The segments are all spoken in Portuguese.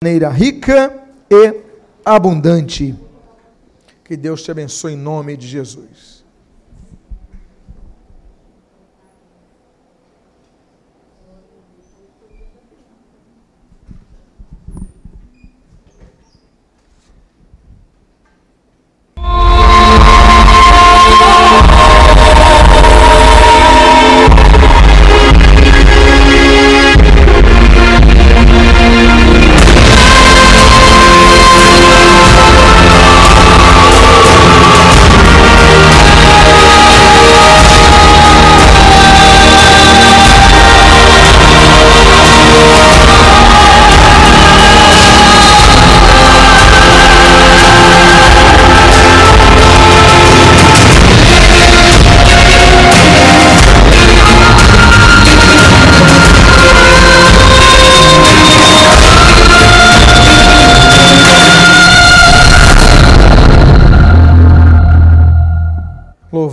maneira rica e abundante. Que Deus te abençoe em nome de Jesus.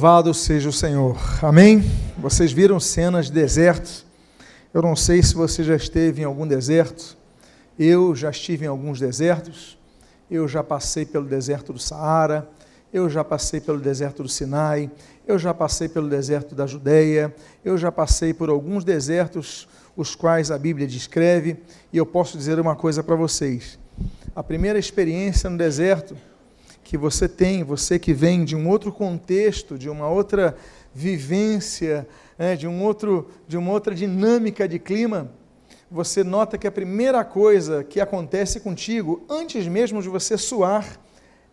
Louvado seja o Senhor. Amém? Vocês viram cenas de deserto. Eu não sei se você já esteve em algum deserto. Eu já estive em alguns desertos. Eu já passei pelo deserto do Saara. Eu já passei pelo deserto do Sinai. Eu já passei pelo deserto da Judéia. Eu já passei por alguns desertos, os quais a Bíblia descreve. E eu posso dizer uma coisa para vocês. A primeira experiência no deserto que você tem, você que vem de um outro contexto, de uma outra vivência, né, de, um outro, de uma outra dinâmica de clima, você nota que a primeira coisa que acontece contigo, antes mesmo de você suar,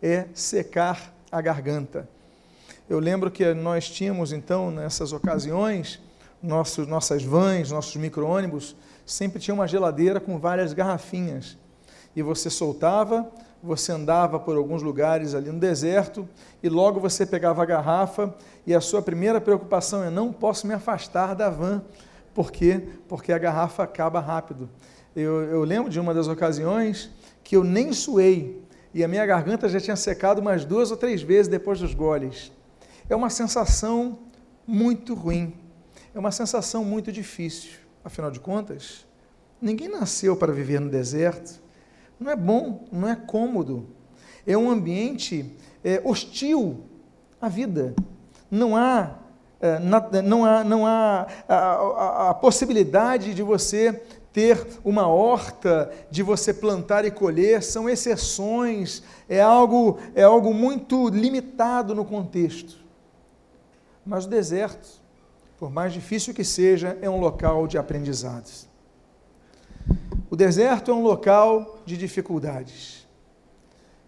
é secar a garganta. Eu lembro que nós tínhamos, então, nessas ocasiões, nossos, nossas vans, nossos micro-ônibus, sempre tinha uma geladeira com várias garrafinhas. E você soltava, você andava por alguns lugares ali no deserto e logo você pegava a garrafa e a sua primeira preocupação é não posso me afastar da van. Por quê? Porque a garrafa acaba rápido. Eu, eu lembro de uma das ocasiões que eu nem suei e a minha garganta já tinha secado umas duas ou três vezes depois dos goles. É uma sensação muito ruim, é uma sensação muito difícil. Afinal de contas, ninguém nasceu para viver no deserto, não é bom, não é cômodo. É um ambiente é, hostil à vida. Não há, é, na, não há, não há a, a, a possibilidade de você ter uma horta, de você plantar e colher, são exceções, é algo, é algo muito limitado no contexto. Mas o deserto, por mais difícil que seja, é um local de aprendizados. O deserto é um local de dificuldades.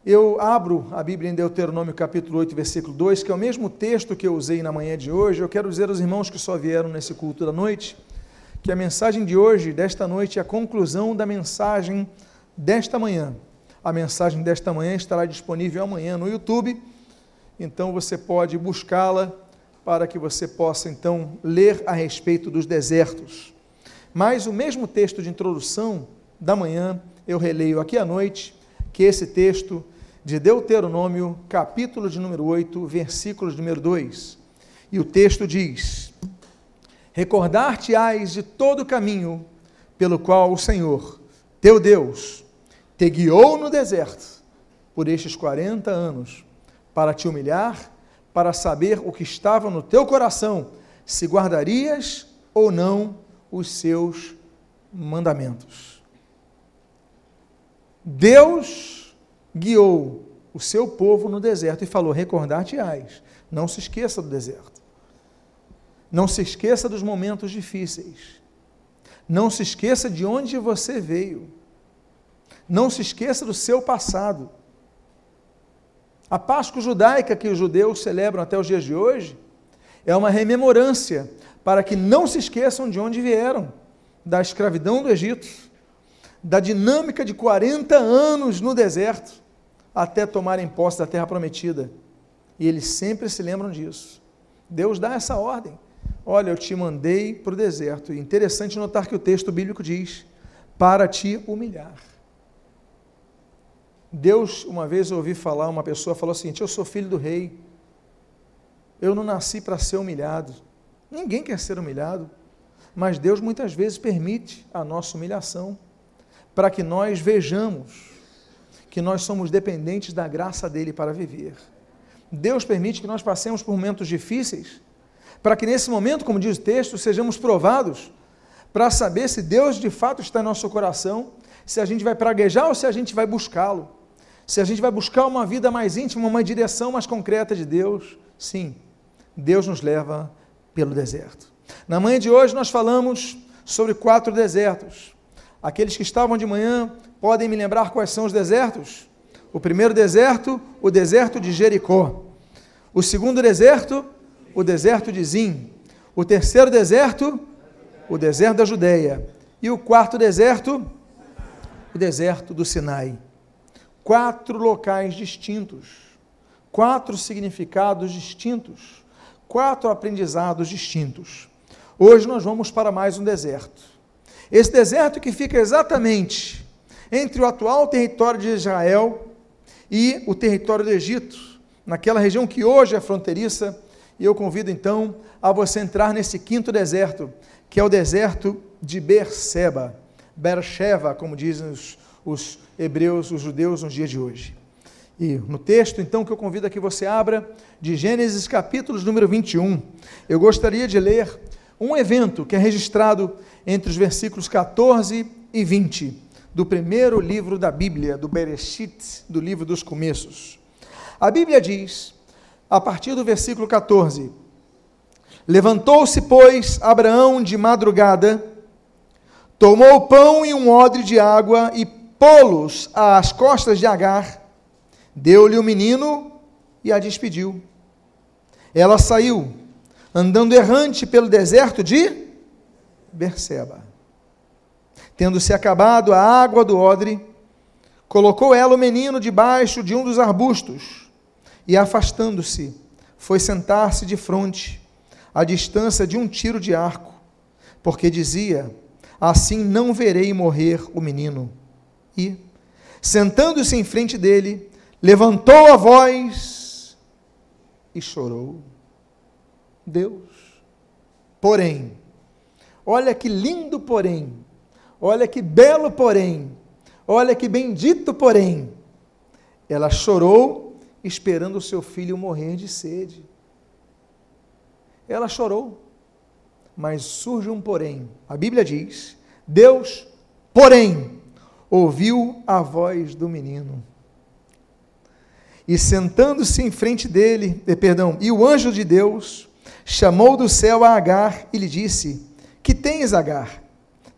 Eu abro a Bíblia em Deuteronômio capítulo 8, versículo 2, que é o mesmo texto que eu usei na manhã de hoje. Eu quero dizer aos irmãos que só vieram nesse culto da noite, que a mensagem de hoje, desta noite, é a conclusão da mensagem desta manhã. A mensagem desta manhã estará disponível amanhã no YouTube, então você pode buscá-la para que você possa então ler a respeito dos desertos. Mas o mesmo texto de introdução da manhã, eu releio aqui à noite, que esse texto de Deuteronômio, capítulo de número 8, versículo de número 2. E o texto diz: Recordar-te-ás de todo o caminho pelo qual o Senhor, teu Deus, te guiou no deserto por estes 40 anos, para te humilhar, para saber o que estava no teu coração, se guardarias ou não os seus mandamentos. Deus guiou o seu povo no deserto e falou: Recordar-te-ás. Não se esqueça do deserto. Não se esqueça dos momentos difíceis. Não se esqueça de onde você veio. Não se esqueça do seu passado. A Páscoa judaica que os judeus celebram até os dias de hoje é uma rememorância para que não se esqueçam de onde vieram da escravidão do Egito, da dinâmica de 40 anos no deserto, até tomarem posse da terra prometida. E eles sempre se lembram disso. Deus dá essa ordem. Olha, eu te mandei para o deserto. E interessante notar que o texto bíblico diz: para te humilhar. Deus, uma vez eu ouvi falar, uma pessoa falou assim: Eu sou filho do rei. Eu não nasci para ser humilhado. Ninguém quer ser humilhado. Mas Deus muitas vezes permite a nossa humilhação para que nós vejamos que nós somos dependentes da graça dele para viver. Deus permite que nós passemos por momentos difíceis, para que nesse momento, como diz o texto, sejamos provados, para saber se Deus de fato está em nosso coração, se a gente vai praguejar ou se a gente vai buscá-lo. Se a gente vai buscar uma vida mais íntima, uma direção mais concreta de Deus, sim, Deus nos leva pelo deserto. Na manhã de hoje nós falamos sobre quatro desertos. Aqueles que estavam de manhã podem me lembrar quais são os desertos? O primeiro deserto, o deserto de Jericó. O segundo deserto, o deserto de Zim. O terceiro deserto, o deserto da Judéia. E o quarto deserto, o deserto do Sinai. Quatro locais distintos, quatro significados distintos, quatro aprendizados distintos. Hoje nós vamos para mais um deserto. Esse deserto que fica exatamente entre o atual território de Israel e o território do Egito, naquela região que hoje é fronteiriça, e eu convido então a você entrar nesse quinto deserto, que é o deserto de Berseba, Beersheba, como dizem os, os hebreus, os judeus nos dias de hoje. E no texto, então, que eu convido a que você abra, de Gênesis capítulo número 21, eu gostaria de ler um evento que é registrado entre os versículos 14 e 20 do primeiro livro da Bíblia, do Bereshit, do livro dos começos. A Bíblia diz, a partir do versículo 14: Levantou-se, pois, Abraão de madrugada, tomou pão e um odre de água e pô-los às costas de Agar, deu-lhe o menino e a despediu. Ela saiu andando errante pelo deserto de Berseba. Tendo-se acabado a água do odre, colocou ela o menino debaixo de um dos arbustos e, afastando-se, foi sentar-se de frente, à distância de um tiro de arco, porque dizia: Assim não verei morrer o menino. E, sentando-se em frente dele, levantou a voz e chorou. Deus. Porém, olha que lindo porém, olha que belo porém, olha que bendito porém. Ela chorou esperando o seu filho morrer de sede. Ela chorou, mas surge um porém. A Bíblia diz: Deus, porém, ouviu a voz do menino. E sentando-se em frente dele, eh, perdão, e o anjo de Deus chamou do céu a Agar e lhe disse: Que tens, Agar?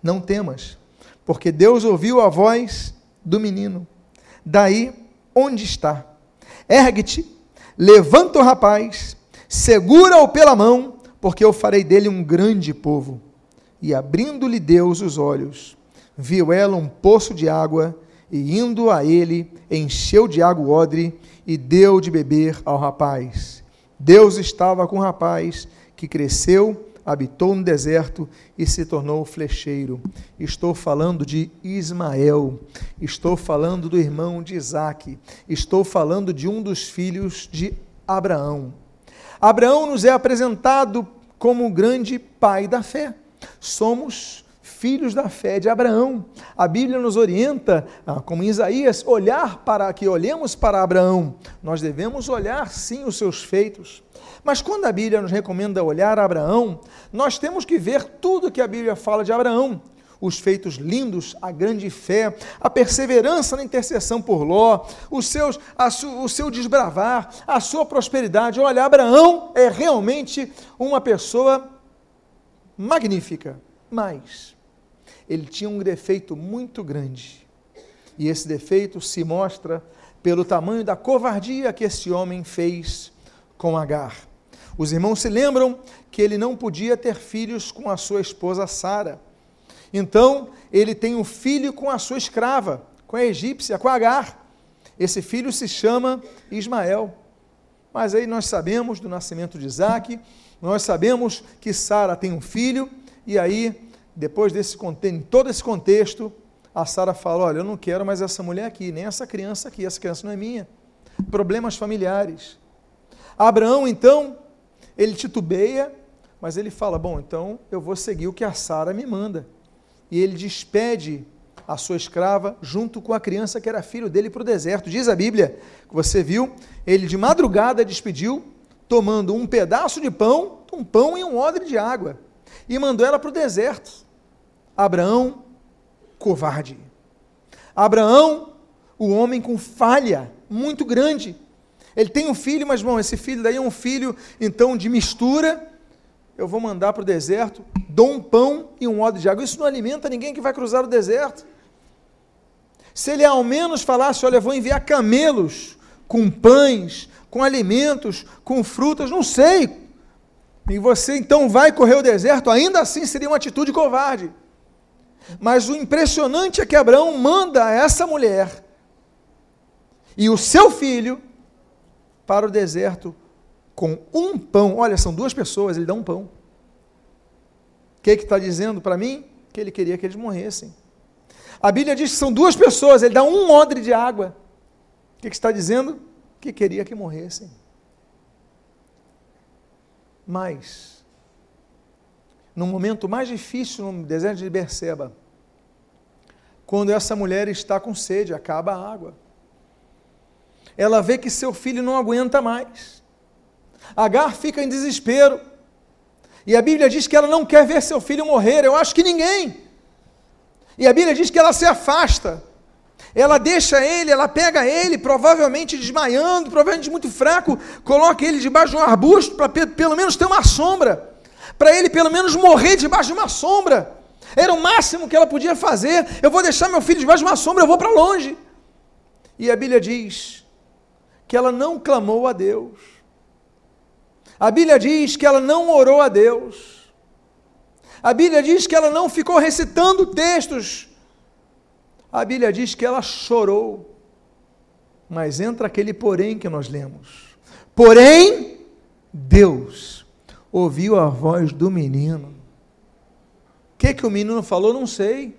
Não temas, porque Deus ouviu a voz do menino. Daí, onde está? Ergue-te, levanta o rapaz, segura-o pela mão, porque eu farei dele um grande povo. E abrindo-lhe Deus os olhos, viu ela um poço de água, e indo a ele, encheu de água o odre e deu de beber ao rapaz. Deus estava com o rapaz que cresceu, habitou no deserto e se tornou flecheiro. Estou falando de Ismael, estou falando do irmão de Isaac, estou falando de um dos filhos de Abraão. Abraão nos é apresentado como o grande pai da fé. Somos filhos da fé de Abraão. A Bíblia nos orienta, ah, como em Isaías, olhar para que olhemos para Abraão. Nós devemos olhar sim os seus feitos. Mas quando a Bíblia nos recomenda olhar Abraão, nós temos que ver tudo que a Bíblia fala de Abraão. Os feitos lindos, a grande fé, a perseverança na intercessão por Ló, os seus, su, o seu desbravar, a sua prosperidade. Olha, Abraão é realmente uma pessoa magnífica, mas ele tinha um defeito muito grande. E esse defeito se mostra pelo tamanho da covardia que esse homem fez com Agar. Os irmãos se lembram que ele não podia ter filhos com a sua esposa Sara. Então, ele tem um filho com a sua escrava, com a egípcia, com Agar. Esse filho se chama Ismael. Mas aí nós sabemos do nascimento de Isaac, nós sabemos que Sara tem um filho, e aí depois desse em todo esse contexto, a Sara fala: Olha, eu não quero mais essa mulher aqui, nem essa criança aqui, essa criança não é minha. Problemas familiares. Abraão, então, ele titubeia, mas ele fala: Bom, então eu vou seguir o que a Sara me manda. E ele despede a sua escrava, junto com a criança que era filho dele, para o deserto. Diz a Bíblia, que você viu, ele de madrugada despediu, tomando um pedaço de pão, um pão e um odre de água, e mandou ela para o deserto. Abraão, covarde. Abraão, o homem com falha muito grande. Ele tem um filho, mas bom, esse filho daí é um filho então de mistura eu vou mandar para o deserto, dou um pão e um odre de água. Isso não alimenta ninguém que vai cruzar o deserto. Se ele ao menos falasse, olha, vou enviar camelos com pães, com alimentos, com frutas, não sei. E você então vai correr o deserto, ainda assim seria uma atitude covarde. Mas o impressionante é que Abraão manda essa mulher e o seu filho para o deserto com um pão. Olha, são duas pessoas, ele dá um pão. O que está dizendo para mim? Que ele queria que eles morressem. A Bíblia diz que são duas pessoas, ele dá um odre de água. O que, que está dizendo? Que queria que morressem. Mas, no momento mais difícil no deserto de Berseba, quando essa mulher está com sede, acaba a água. Ela vê que seu filho não aguenta mais. Agar fica em desespero. E a Bíblia diz que ela não quer ver seu filho morrer. Eu acho que ninguém. E a Bíblia diz que ela se afasta. Ela deixa ele, ela pega ele, provavelmente desmaiando, provavelmente muito fraco, coloca ele debaixo de um arbusto para pelo menos ter uma sombra. Para ele pelo menos morrer debaixo de uma sombra. Era o máximo que ela podia fazer. Eu vou deixar meu filho debaixo de uma sombra, eu vou para longe. E a Bíblia diz que ela não clamou a Deus a Bíblia diz que ela não orou a Deus. A Bíblia diz que ela não ficou recitando textos. A Bíblia diz que ela chorou. Mas entra aquele porém que nós lemos. Porém, Deus ouviu a voz do menino. O que, que o menino falou? Não sei.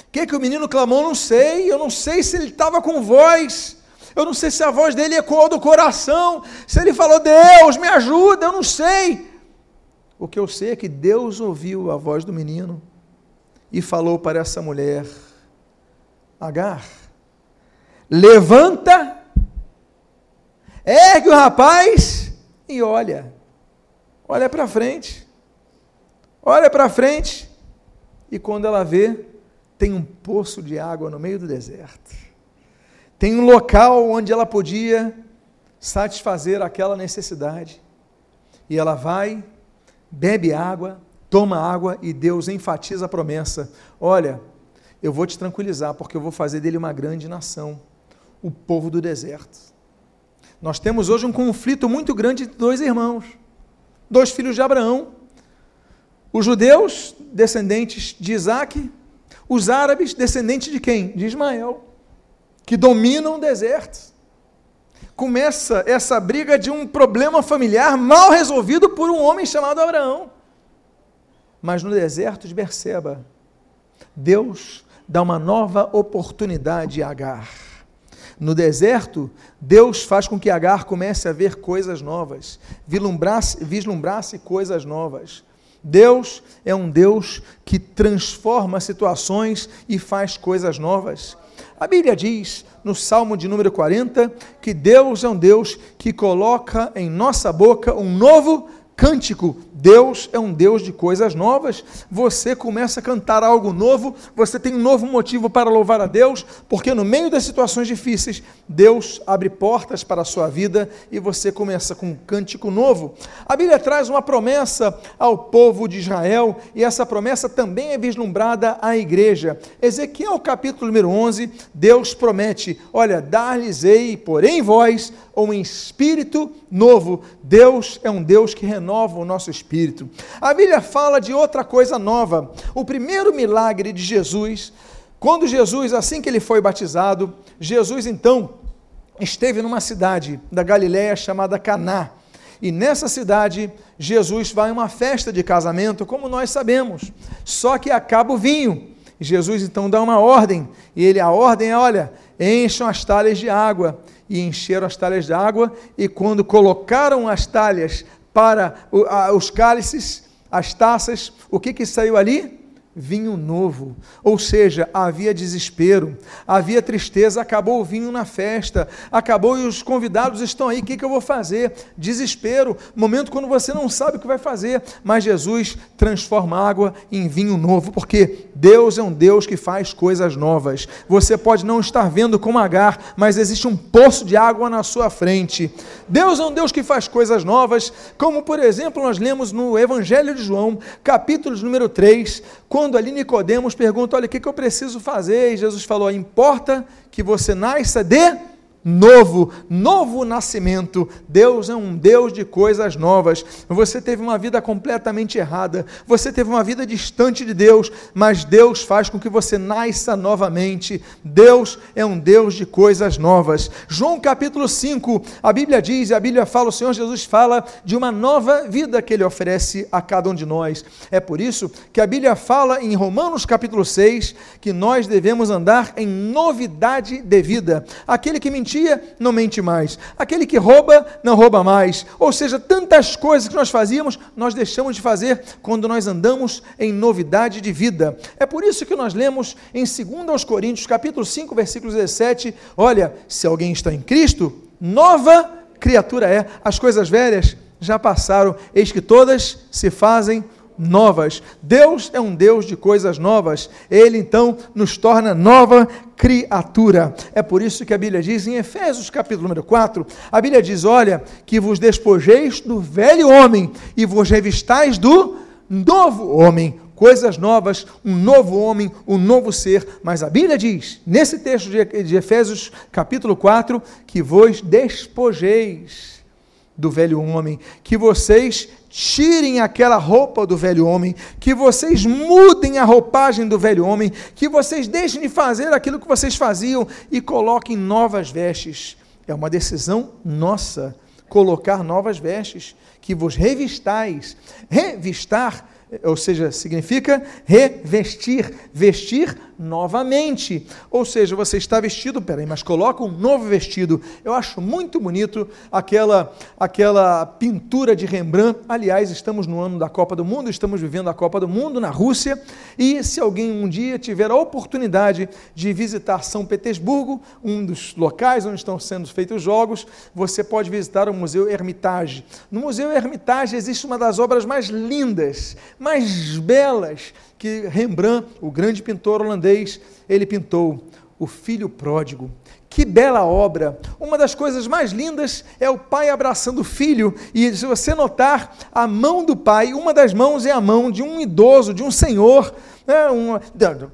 O que, que o menino clamou? Não sei. Eu não sei se ele estava com voz. Eu não sei se a voz dele ecoou do coração, se ele falou, Deus, me ajuda, eu não sei. O que eu sei é que Deus ouviu a voz do menino e falou para essa mulher: Agar, levanta, ergue o rapaz e olha. Olha para frente. Olha para frente. E quando ela vê, tem um poço de água no meio do deserto. Tem um local onde ela podia satisfazer aquela necessidade. E ela vai, bebe água, toma água e Deus enfatiza a promessa: Olha, eu vou te tranquilizar, porque eu vou fazer dele uma grande nação, o povo do deserto. Nós temos hoje um conflito muito grande entre dois irmãos, dois filhos de Abraão. Os judeus, descendentes de Isaac, os árabes, descendentes de quem? De Ismael que dominam o deserto. Começa essa briga de um problema familiar mal resolvido por um homem chamado Abraão. Mas no deserto de Berseba, Deus dá uma nova oportunidade a Agar. No deserto, Deus faz com que Agar comece a ver coisas novas, vislumbrasse, vislumbrasse coisas novas. Deus é um Deus que transforma situações e faz coisas novas. A Bíblia diz, no Salmo de número 40, que Deus é um Deus que coloca em nossa boca um novo cântico. Deus é um Deus de coisas novas. Você começa a cantar algo novo, você tem um novo motivo para louvar a Deus, porque no meio das situações difíceis, Deus abre portas para a sua vida e você começa com um cântico novo. A Bíblia traz uma promessa ao povo de Israel e essa promessa também é vislumbrada à igreja. Ezequiel capítulo número 11, Deus promete: Olha, dar-lhes-ei, porém vós, um espírito novo. Deus é um Deus que renova o nosso espírito. A Bíblia fala de outra coisa nova. O primeiro milagre de Jesus, quando Jesus, assim que ele foi batizado, Jesus então esteve numa cidade da Galiléia chamada Caná. E nessa cidade, Jesus vai a uma festa de casamento, como nós sabemos. Só que acaba o vinho. Jesus então dá uma ordem, e ele a ordem é, olha, encham as talhas de água e encheram as talhas de água, e quando colocaram as talhas para os cálices, as taças, o que, que saiu ali? Vinho novo. Ou seja, havia desespero, havia tristeza, acabou o vinho na festa, acabou e os convidados estão aí, o que, que eu vou fazer? Desespero, momento quando você não sabe o que vai fazer, mas Jesus transforma água em vinho novo, porque Deus é um Deus que faz coisas novas. Você pode não estar vendo como Agar, mas existe um poço de água na sua frente. Deus é um Deus que faz coisas novas, como por exemplo nós lemos no Evangelho de João, capítulo número 3, quando ali Nicodemos pergunta: Olha, o que, que eu preciso fazer? E Jesus falou: Importa que você nasça de novo, novo nascimento. Deus é um Deus de coisas novas. Você teve uma vida completamente errada, você teve uma vida distante de Deus, mas Deus faz com que você nasça novamente. Deus é um Deus de coisas novas. João capítulo 5, a Bíblia diz, a Bíblia fala, o Senhor Jesus fala de uma nova vida que ele oferece a cada um de nós. É por isso que a Bíblia fala em Romanos capítulo 6 que nós devemos andar em novidade de vida. Aquele que mentiu mentia, não mente mais. Aquele que rouba, não rouba mais. Ou seja, tantas coisas que nós fazíamos, nós deixamos de fazer quando nós andamos em novidade de vida. É por isso que nós lemos em 2 Coríntios, capítulo 5, versículo 17, olha, se alguém está em Cristo, nova criatura é. As coisas velhas já passaram, eis que todas se fazem novas. Deus é um Deus de coisas novas. Ele então nos torna nova criatura. É por isso que a Bíblia diz em Efésios capítulo número 4, a Bíblia diz: "Olha, que vos despojeis do velho homem e vos revistais do novo homem, coisas novas, um novo homem, um novo ser. Mas a Bíblia diz, nesse texto de Efésios, capítulo 4, que vos despojeis do velho homem, que vocês tirem aquela roupa do velho homem, que vocês mudem a roupagem do velho homem, que vocês deixem de fazer aquilo que vocês faziam e coloquem novas vestes. É uma decisão nossa colocar novas vestes, que vos revistais. Revistar ou seja, significa revestir, vestir novamente. Ou seja, você está vestido, peraí, mas coloca um novo vestido. Eu acho muito bonito aquela, aquela pintura de Rembrandt. Aliás, estamos no ano da Copa do Mundo, estamos vivendo a Copa do Mundo na Rússia. E se alguém um dia tiver a oportunidade de visitar São Petersburgo, um dos locais onde estão sendo feitos jogos, você pode visitar o Museu Hermitage. No Museu Hermitage existe uma das obras mais lindas, mais belas que Rembrandt, o grande pintor holandês, ele pintou o filho pródigo. Que bela obra! Uma das coisas mais lindas é o pai abraçando o filho, e se você notar, a mão do pai, uma das mãos é a mão de um idoso, de um senhor, né, uma,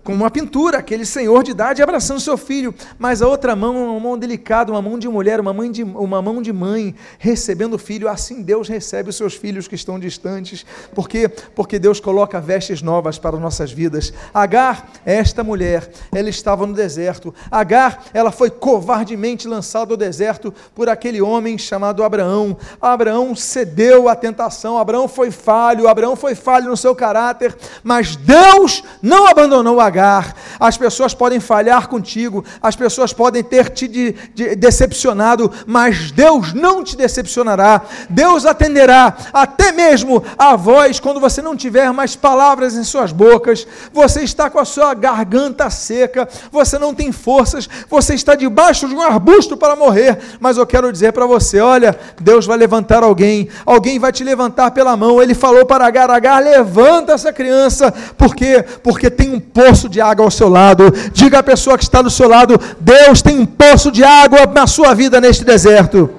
com uma pintura, aquele senhor de idade abraçando seu filho, mas a outra mão, uma mão delicada, uma mão de mulher, uma, mãe de, uma mão de mãe, recebendo o filho. Assim Deus recebe os seus filhos que estão distantes, porque porque Deus coloca vestes novas para nossas vidas. Agar, esta mulher, ela estava no deserto. Agar, ela foi covardemente lançada ao deserto por aquele homem chamado Abraão. Abraão cedeu à tentação, Abraão foi falho, Abraão foi falho no seu caráter, mas Deus não abandonou Agar. As pessoas podem falhar contigo, as pessoas podem ter te de, de, decepcionado, mas Deus não te decepcionará. Deus atenderá até mesmo a voz quando você não tiver mais palavras em suas bocas, você está com a sua garganta seca, você não tem forças, você está debaixo de um arbusto para morrer. Mas eu quero dizer para você: olha, Deus vai levantar alguém, alguém vai te levantar pela mão. Ele falou para Agar: Agar, levanta essa criança, porque porque tem um poço de água ao seu lado. Diga à pessoa que está do seu lado: Deus tem um poço de água na sua vida neste deserto.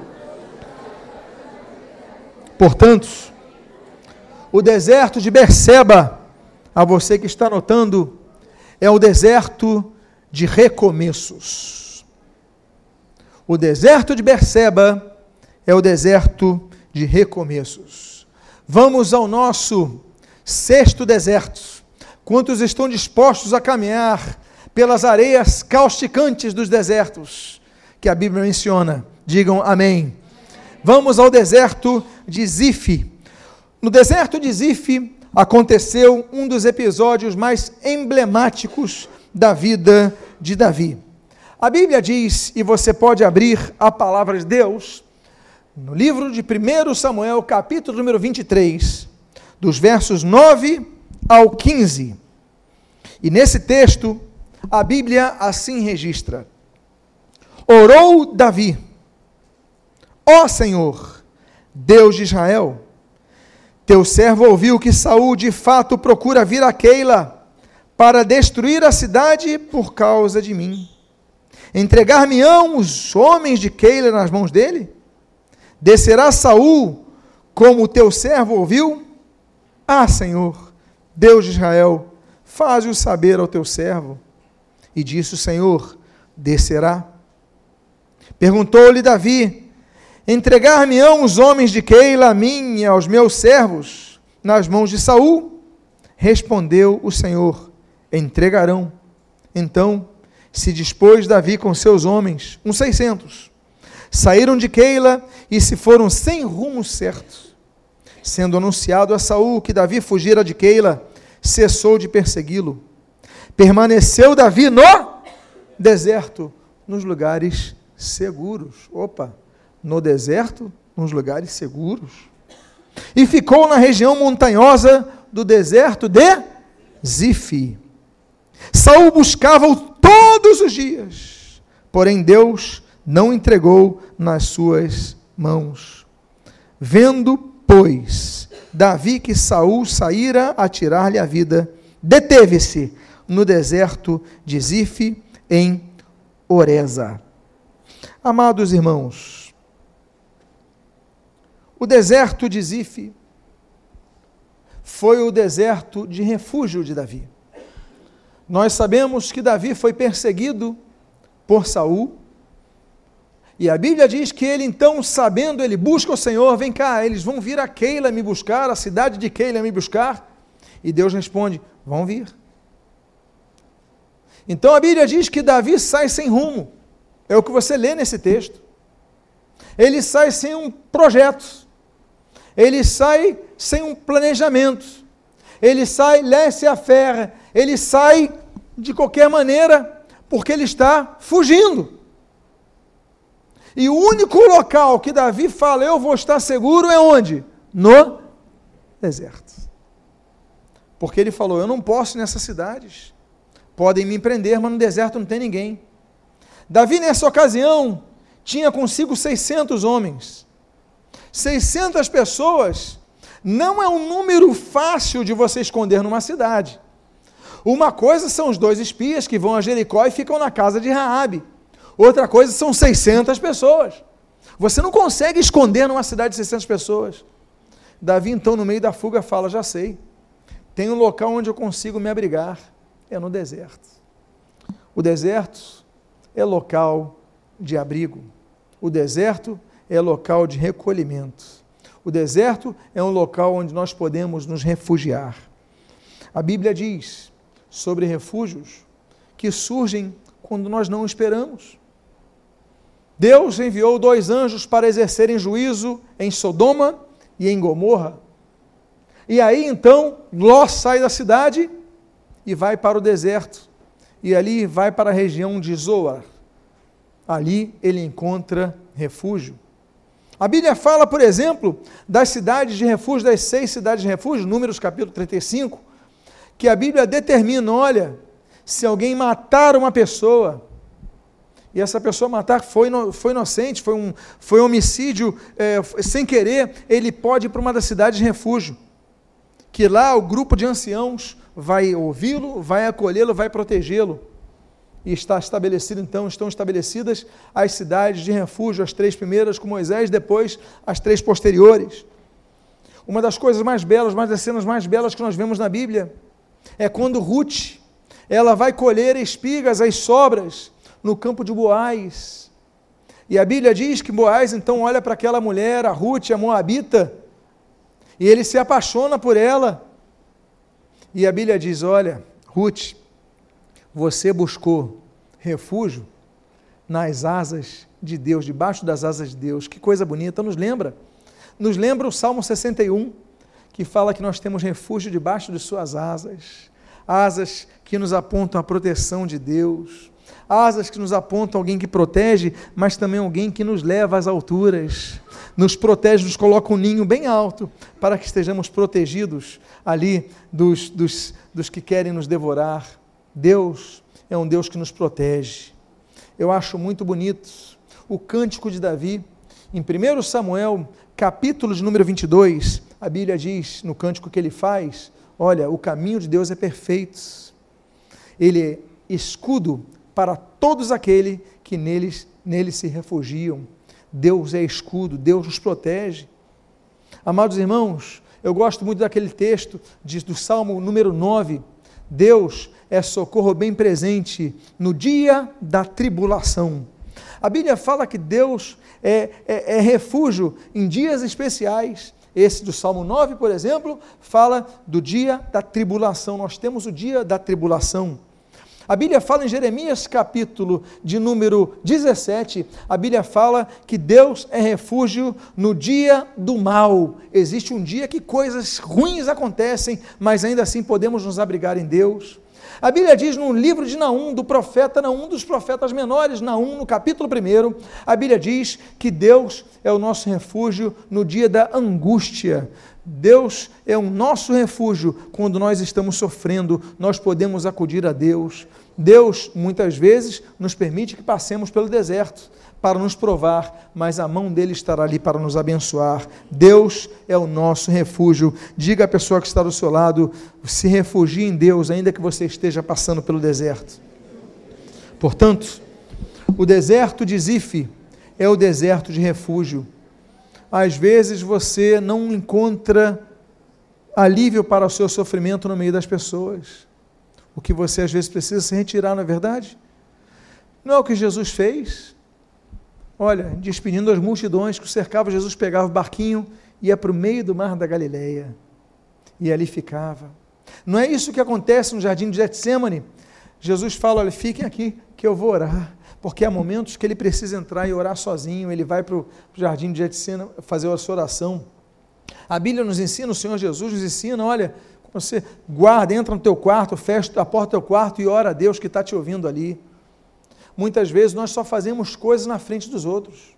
Portanto, o deserto de Berseba, a você que está notando, é o deserto de recomeços. O deserto de Berseba é o deserto de recomeços. Vamos ao nosso sexto deserto Quantos estão dispostos a caminhar pelas areias causticantes dos desertos que a Bíblia menciona? Digam amém. Vamos ao deserto de Zif. No deserto de Zif aconteceu um dos episódios mais emblemáticos da vida de Davi. A Bíblia diz, e você pode abrir a palavra de Deus, no livro de 1 Samuel, capítulo número 23, dos versos 9 ao 15. E nesse texto, a Bíblia assim registra: Orou Davi, ó Senhor, Deus de Israel, teu servo ouviu que Saul de fato procura vir a Keila para destruir a cidade por causa de mim. Entregar-me-ão os homens de Keila nas mãos dele? Descerá Saul como teu servo ouviu? Ah, Senhor, Deus de Israel, faze-o saber ao teu servo. E disse o Senhor: Descerá. Perguntou-lhe Davi: Entregar-me-ão os homens de Keila a mim e aos meus servos nas mãos de Saul? Respondeu o Senhor: Entregarão. Então se dispôs Davi com seus homens, uns seiscentos. Saíram de Keila e se foram sem rumo certo. Sendo anunciado a Saul que Davi fugira de Keila, cessou de persegui-lo. Permaneceu Davi no deserto, nos lugares seguros. Opa, no deserto, nos lugares seguros. E ficou na região montanhosa do deserto de Zife. Saul buscava-o todos os dias, porém Deus não entregou nas suas mãos. Vendo, pois, Davi que Saul saíra a tirar-lhe a vida, deteve-se no deserto de Zife, em Oreza. Amados irmãos, o deserto de Zife foi o deserto de refúgio de Davi. Nós sabemos que Davi foi perseguido por Saul. E a Bíblia diz que ele então, sabendo, ele busca o Senhor, vem cá, eles vão vir a Keila me buscar, a cidade de Keila me buscar. E Deus responde: vão vir. Então a Bíblia diz que Davi sai sem rumo. É o que você lê nesse texto. Ele sai sem um projeto. Ele sai sem um planejamento. Ele sai lesse a ferra ele sai de qualquer maneira, porque ele está fugindo. E o único local que Davi fala, eu vou estar seguro, é onde? No deserto. Porque ele falou, eu não posso nessas cidades. Podem me prender, mas no deserto não tem ninguém. Davi, nessa ocasião, tinha consigo 600 homens. 600 pessoas não é um número fácil de você esconder numa cidade. Uma coisa são os dois espias que vão a Jericó e ficam na casa de Raabe. Outra coisa são 600 pessoas. Você não consegue esconder numa cidade de 600 pessoas. Davi, então, no meio da fuga, fala: Já sei, tem um local onde eu consigo me abrigar. É no deserto. O deserto é local de abrigo. O deserto é local de recolhimento. O deserto é um local onde nós podemos nos refugiar. A Bíblia diz sobre refúgios que surgem quando nós não esperamos. Deus enviou dois anjos para exercerem juízo em Sodoma e em Gomorra. E aí então Ló sai da cidade e vai para o deserto. E ali vai para a região de Zoar. Ali ele encontra refúgio. A Bíblia fala, por exemplo, das cidades de refúgio, das seis cidades de refúgio, Números capítulo 35, que a Bíblia determina: olha, se alguém matar uma pessoa, e essa pessoa matar foi, foi inocente, foi um, foi um homicídio é, sem querer, ele pode ir para uma das cidades de refúgio. Que lá o grupo de anciãos vai ouvi-lo, vai acolhê-lo, vai protegê-lo. E está estabelecido, então, estão estabelecidas as cidades de refúgio, as três primeiras com Moisés, depois as três posteriores. Uma das coisas mais belas, uma das cenas mais belas que nós vemos na Bíblia é quando Ruth, ela vai colher espigas, as sobras, no campo de Boaz. E a Bíblia diz que Boaz então olha para aquela mulher, a Ruth, a Moabita, e ele se apaixona por ela. E a Bíblia diz: Olha, Ruth, você buscou refúgio nas asas de Deus, debaixo das asas de Deus. Que coisa bonita, nos lembra? Nos lembra o Salmo 61 que fala que nós temos refúgio debaixo de suas asas, asas que nos apontam a proteção de Deus, asas que nos apontam alguém que protege, mas também alguém que nos leva às alturas, nos protege, nos coloca um ninho bem alto, para que estejamos protegidos ali dos, dos, dos que querem nos devorar. Deus é um Deus que nos protege. Eu acho muito bonito o cântico de Davi, em 1 Samuel, capítulo de número 22, a Bíblia diz no cântico que ele faz: Olha, o caminho de Deus é perfeito, ele é escudo para todos aqueles que neles, nele se refugiam. Deus é escudo, Deus nos protege. Amados irmãos, eu gosto muito daquele texto do Salmo número 9. Deus é socorro bem presente no dia da tribulação. A Bíblia fala que Deus é, é, é refúgio em dias especiais. Esse do Salmo 9, por exemplo, fala do dia da tribulação. Nós temos o dia da tribulação. A Bíblia fala em Jeremias capítulo de número 17, a Bíblia fala que Deus é refúgio no dia do mal. Existe um dia que coisas ruins acontecem, mas ainda assim podemos nos abrigar em Deus. A Bíblia diz no livro de Naum, do profeta Naum, dos profetas menores, Naum, no capítulo 1, a Bíblia diz que Deus é o nosso refúgio no dia da angústia. Deus é o nosso refúgio quando nós estamos sofrendo, nós podemos acudir a Deus. Deus, muitas vezes, nos permite que passemos pelo deserto para nos provar, mas a mão dele estará ali para nos abençoar. Deus é o nosso refúgio. Diga à pessoa que está do seu lado: se refugie em Deus, ainda que você esteja passando pelo deserto. Portanto, o deserto de Zif é o deserto de refúgio às vezes você não encontra alívio para o seu sofrimento no meio das pessoas. O que você às vezes precisa se retirar, não é verdade? Não é o que Jesus fez? Olha, despedindo as multidões que o cercavam, Jesus pegava o barquinho e ia para o meio do mar da Galileia. E ali ficava. Não é isso que acontece no jardim de Getsemane? Jesus fala: olha, fiquem aqui que eu vou orar porque há momentos que ele precisa entrar e orar sozinho, ele vai para o jardim de Getsemane fazer a sua oração. A Bíblia nos ensina, o Senhor Jesus nos ensina, olha, você guarda, entra no teu quarto, fecha a porta do teu quarto e ora a Deus que está te ouvindo ali. Muitas vezes nós só fazemos coisas na frente dos outros.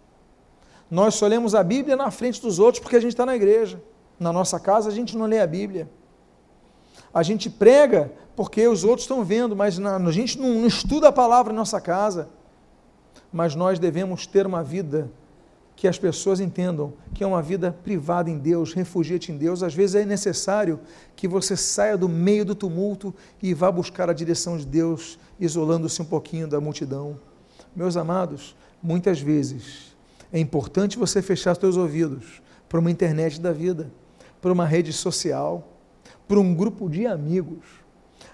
Nós só lemos a Bíblia na frente dos outros porque a gente está na igreja. Na nossa casa a gente não lê a Bíblia. A gente prega porque os outros estão vendo, mas na, a gente não, não estuda a palavra em nossa casa mas nós devemos ter uma vida que as pessoas entendam que é uma vida privada em Deus, refugia-te em Deus. Às vezes é necessário que você saia do meio do tumulto e vá buscar a direção de Deus, isolando-se um pouquinho da multidão. Meus amados, muitas vezes é importante você fechar seus ouvidos para uma internet da vida, para uma rede social, para um grupo de amigos.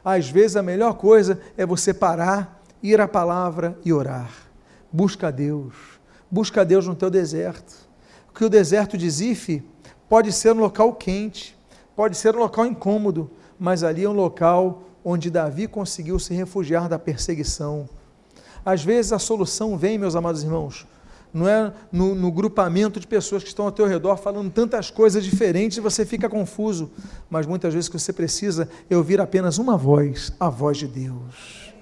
Às vezes a melhor coisa é você parar, ir à palavra e orar. Busca a Deus. Busca a Deus no teu deserto. Porque o deserto de Zif pode ser um local quente, pode ser um local incômodo, mas ali é um local onde Davi conseguiu se refugiar da perseguição. Às vezes a solução vem, meus amados irmãos, não é no, no, grupamento de pessoas que estão ao teu redor falando tantas coisas diferentes e você fica confuso, mas muitas vezes que você precisa é ouvir apenas uma voz, a voz de Deus.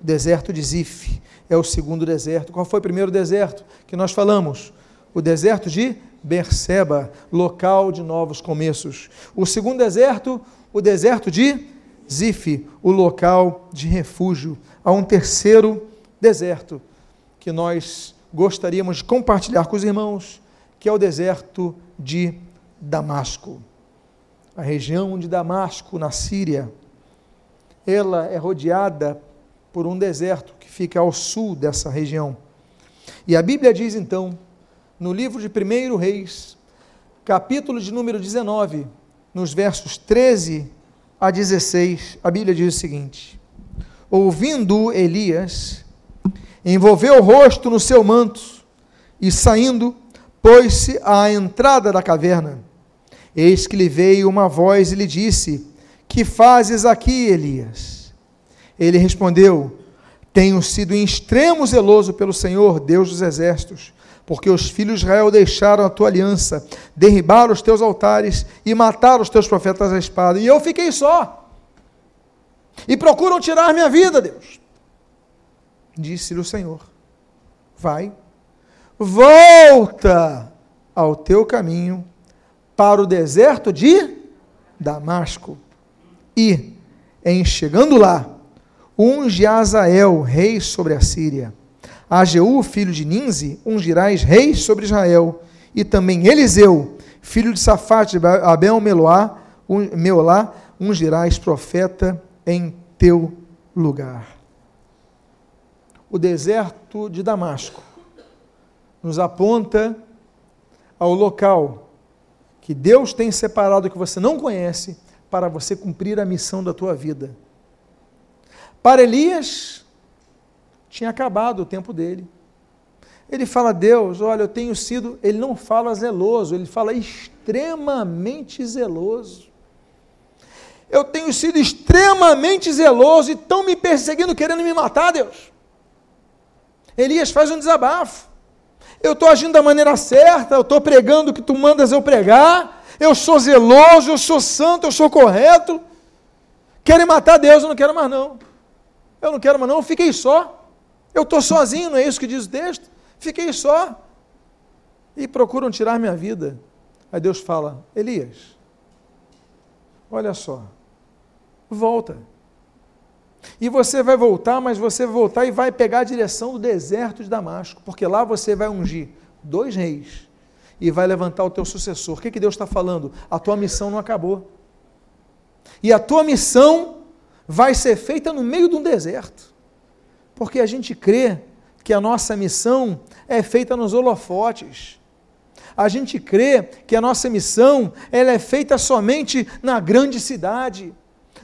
O deserto de Zif é o segundo deserto. Qual foi o primeiro deserto que nós falamos? O deserto de Berseba, local de novos começos. O segundo deserto, o deserto de Zif, o local de refúgio. Há um terceiro deserto que nós gostaríamos de compartilhar com os irmãos, que é o deserto de Damasco. A região de Damasco, na Síria, ela é rodeada por um deserto que fica ao sul dessa região. E a Bíblia diz então, no livro de 1 Reis, capítulo de número 19, nos versos 13 a 16, a Bíblia diz o seguinte: Ouvindo Elias, envolveu o rosto no seu manto e saindo, pôs-se à entrada da caverna. Eis que lhe veio uma voz e lhe disse: Que fazes aqui, Elias? Ele respondeu: Tenho sido em extremo zeloso pelo Senhor, Deus dos exércitos, porque os filhos de Israel deixaram a tua aliança, derribaram os teus altares e mataram os teus profetas à espada. E eu fiquei só. E procuram tirar minha vida, Deus. Disse-lhe o Senhor: Vai, volta ao teu caminho para o deserto de Damasco. E, em chegando lá, unge Azael, rei sobre a Síria. A Jeú, filho de Ninze, ungirás rei sobre Israel. E também Eliseu, filho de Safate, Abel Meloá, Meolá, ungirás profeta em teu lugar. O deserto de Damasco nos aponta ao local que Deus tem separado que você não conhece para você cumprir a missão da tua vida. Para Elias, tinha acabado o tempo dele. Ele fala, Deus, olha, eu tenho sido. Ele não fala zeloso, ele fala extremamente zeloso. Eu tenho sido extremamente zeloso e estão me perseguindo, querendo me matar, Deus. Elias faz um desabafo. Eu estou agindo da maneira certa, eu estou pregando o que tu mandas eu pregar, eu sou zeloso, eu sou santo, eu sou correto. Querem matar Deus, eu não quero mais não. Eu não quero mais não, eu fiquei só. Eu estou sozinho, não é isso que diz o texto? Fiquei só. E procuram tirar minha vida. Aí Deus fala: Elias, olha só, volta. E você vai voltar, mas você vai voltar e vai pegar a direção do deserto de Damasco, porque lá você vai ungir dois reis e vai levantar o teu sucessor. O que, que Deus está falando? A tua missão não acabou. E a tua missão vai ser feita no meio de um deserto. Porque a gente crê que a nossa missão é feita nos holofotes. A gente crê que a nossa missão ela é feita somente na grande cidade,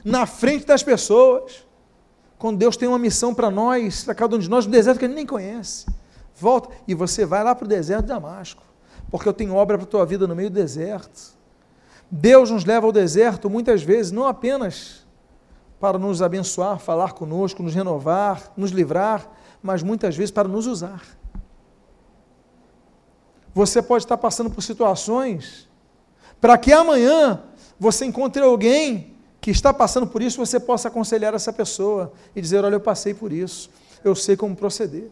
na frente das pessoas. Quando Deus tem uma missão para nós, para cada um de nós, no deserto que a gente nem conhece. Volta e você vai lá para o deserto de Damasco, porque eu tenho obra para a tua vida no meio do deserto. Deus nos leva ao deserto muitas vezes, não apenas para nos abençoar, falar conosco, nos renovar, nos livrar, mas muitas vezes para nos usar. Você pode estar passando por situações para que amanhã você encontre alguém que está passando por isso, você possa aconselhar essa pessoa e dizer: Olha, eu passei por isso, eu sei como proceder.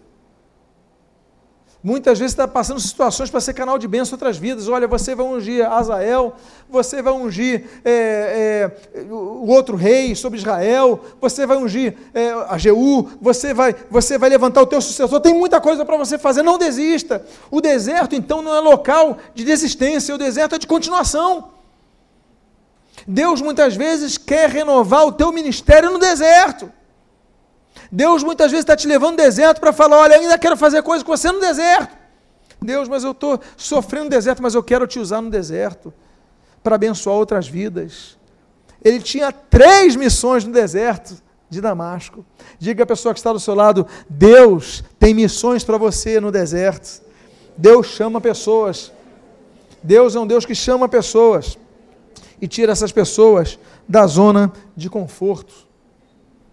Muitas vezes está passando situações para ser canal de bênção em outras vidas. Olha, você vai ungir Azael, você vai ungir é, é, o outro rei sobre Israel, você vai ungir é, a Jeú, você vai, você vai levantar o teu sucessor. Tem muita coisa para você fazer, não desista. O deserto, então, não é local de desistência, o deserto é de continuação. Deus muitas vezes quer renovar o teu ministério no deserto. Deus muitas vezes está te levando no deserto para falar: olha, ainda quero fazer coisas com você no deserto. Deus, mas eu estou sofrendo no deserto, mas eu quero te usar no deserto para abençoar outras vidas. Ele tinha três missões no deserto de Damasco. Diga a pessoa que está do seu lado: Deus tem missões para você no deserto. Deus chama pessoas. Deus é um Deus que chama pessoas e tira essas pessoas da zona de conforto.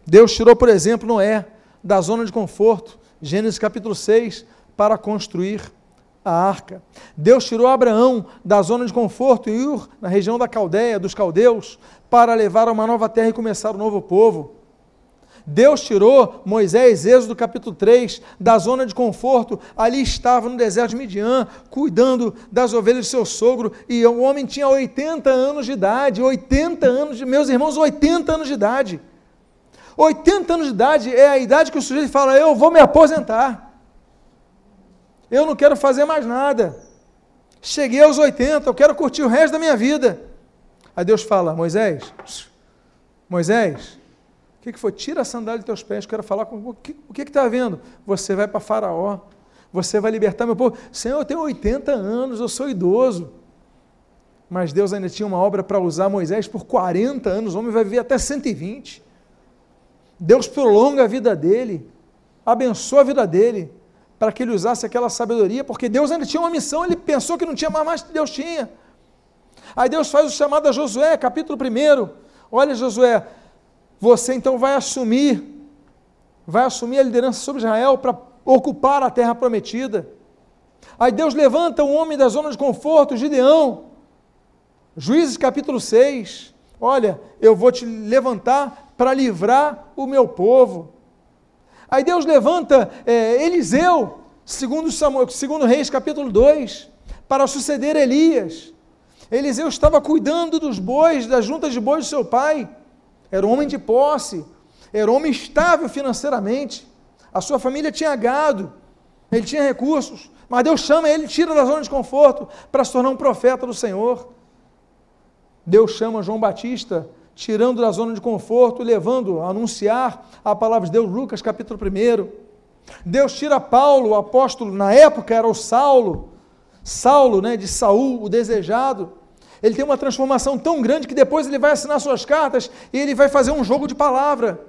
Deus tirou, por exemplo, Noé da zona de conforto, Gênesis capítulo 6, para construir a arca. Deus tirou Abraão da zona de conforto em Ur, na região da Caldeia, dos caldeus, para levar a uma nova terra e começar um novo povo. Deus tirou Moisés, Êxodo capítulo 3, da zona de conforto, ali estava no deserto de Midian, cuidando das ovelhas de seu sogro, e o homem tinha 80 anos de idade, 80 anos, de, meus irmãos, 80 anos de idade. 80 anos de idade é a idade que o sujeito fala: Eu vou me aposentar. Eu não quero fazer mais nada. Cheguei aos 80, eu quero curtir o resto da minha vida. Aí Deus fala: Moisés, Moisés, o que, que foi? Tira a sandália dos teus pés, quero falar com o que o que está vendo? Você vai para Faraó, você vai libertar meu povo. Senhor, eu tenho 80 anos, eu sou idoso. Mas Deus ainda tinha uma obra para usar Moisés por 40 anos, o homem vai viver até 120. Deus prolonga a vida dele, abençoa a vida dele, para que ele usasse aquela sabedoria, porque Deus ainda tinha uma missão, ele pensou que não tinha mais, mas Deus tinha. Aí Deus faz o chamado a Josué, capítulo 1. Olha, Josué, você então vai assumir, vai assumir a liderança sobre Israel para ocupar a terra prometida. Aí Deus levanta um homem da zona de conforto, Gideão. Juízes capítulo 6. Olha, eu vou te levantar para livrar o meu povo. Aí Deus levanta é, Eliseu, segundo, Samuel, segundo Reis, capítulo 2, para suceder Elias. Eliseu estava cuidando dos bois, das juntas de bois do seu pai. Era um homem de posse. Era um homem estável financeiramente. A sua família tinha gado, ele tinha recursos, mas Deus chama ele, tira da zona de conforto para se tornar um profeta do Senhor. Deus chama João Batista, tirando da zona de conforto, levando a anunciar a palavra de Deus, Lucas capítulo 1. Deus tira Paulo, o apóstolo, na época era o Saulo, Saulo, né, de Saul, o desejado. Ele tem uma transformação tão grande que depois ele vai assinar suas cartas e ele vai fazer um jogo de palavra.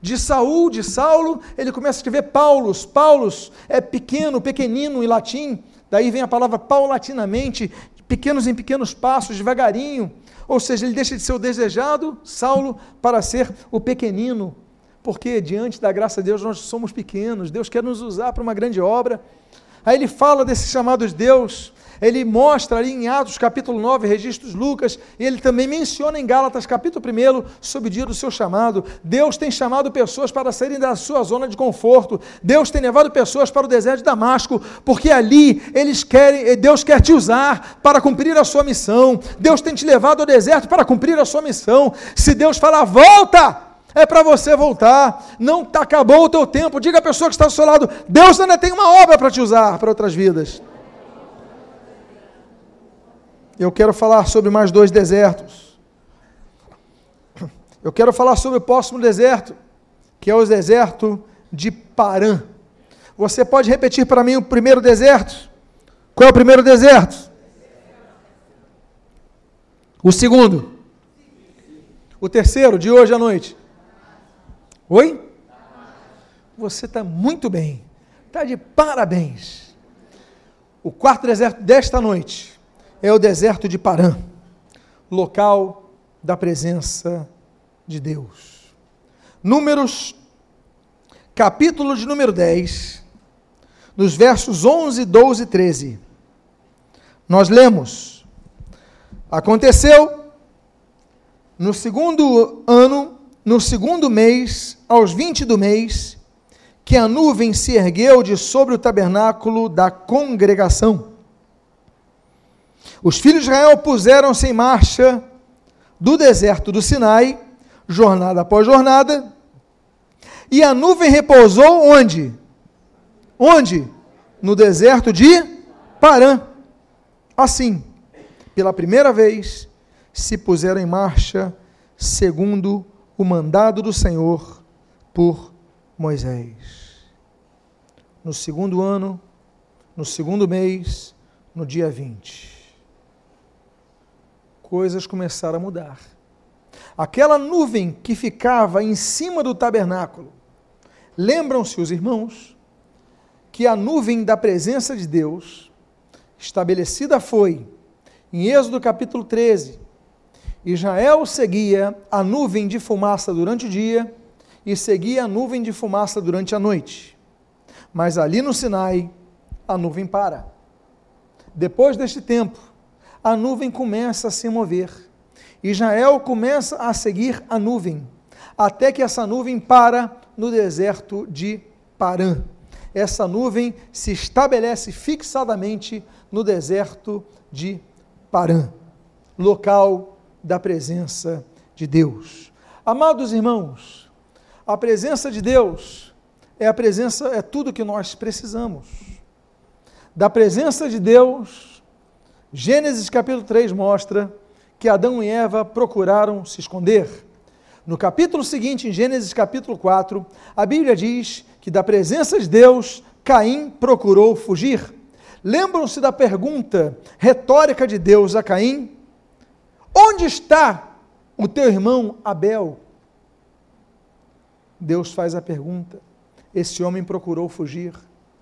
De Saul, de Saulo, ele começa a escrever Paulos. Paulos é pequeno, pequenino em latim. Daí vem a palavra paulatinamente, pequenos em pequenos passos, devagarinho. Ou seja, ele deixa de ser o desejado, Saulo, para ser o pequenino. Porque diante da graça de Deus nós somos pequenos. Deus quer nos usar para uma grande obra. Aí ele fala desses chamados Deus, ele mostra ali em Atos capítulo 9, registros Lucas, e ele também menciona em Gálatas capítulo 1 sobre o dia do seu chamado. Deus tem chamado pessoas para saírem da sua zona de conforto. Deus tem levado pessoas para o deserto de Damasco, porque ali eles querem, Deus quer te usar para cumprir a sua missão. Deus tem te levado ao deserto para cumprir a sua missão. Se Deus falar, volta! É para você voltar, não tá, acabou o teu tempo. Diga à pessoa que está ao seu lado: Deus ainda tem uma obra para te usar para outras vidas eu quero falar sobre mais dois desertos. Eu quero falar sobre o próximo deserto, que é o deserto de Parã. Você pode repetir para mim o primeiro deserto? Qual é o primeiro deserto? O segundo? O terceiro, de hoje à noite? Oi? Você está muito bem. Está de parabéns. O quarto deserto desta noite é o deserto de Parã, local da presença de Deus. Números, capítulo de número 10, nos versos 11, 12 e 13. Nós lemos: Aconteceu no segundo ano, no segundo mês, aos 20 do mês, que a nuvem se ergueu de sobre o tabernáculo da congregação os filhos de Israel puseram-se em marcha do deserto do Sinai, jornada após jornada, e a nuvem repousou onde? Onde? No deserto de Parã. Assim, pela primeira vez, se puseram em marcha segundo o mandado do Senhor por Moisés. No segundo ano, no segundo mês, no dia 20 coisas começaram a mudar. Aquela nuvem que ficava em cima do tabernáculo, lembram-se os irmãos que a nuvem da presença de Deus estabelecida foi em Êxodo capítulo 13. Israel seguia a nuvem de fumaça durante o dia e seguia a nuvem de fumaça durante a noite. Mas ali no Sinai, a nuvem para. Depois deste tempo, a nuvem começa a se mover. Israel começa a seguir a nuvem, até que essa nuvem para no deserto de Parã. Essa nuvem se estabelece fixadamente no deserto de Parã, local da presença de Deus. Amados irmãos, a presença de Deus é a presença é tudo que nós precisamos. Da presença de Deus Gênesis capítulo 3 mostra que Adão e Eva procuraram se esconder. No capítulo seguinte, em Gênesis capítulo 4, a Bíblia diz que da presença de Deus, Caim procurou fugir. Lembram-se da pergunta retórica de Deus a Caim? Onde está o teu irmão Abel? Deus faz a pergunta. Esse homem procurou fugir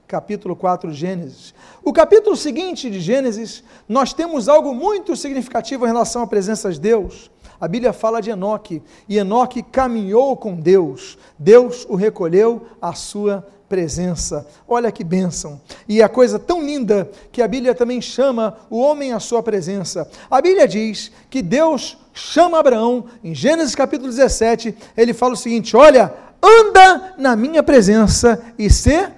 capítulo 4 de Gênesis. O capítulo seguinte de Gênesis, nós temos algo muito significativo em relação à presença de Deus. A Bíblia fala de Enoque, e Enoque caminhou com Deus. Deus o recolheu à sua presença. Olha que bênção. E a coisa tão linda que a Bíblia também chama o homem à sua presença. A Bíblia diz que Deus chama Abraão, em Gênesis capítulo 17, ele fala o seguinte: Olha, anda na minha presença e ser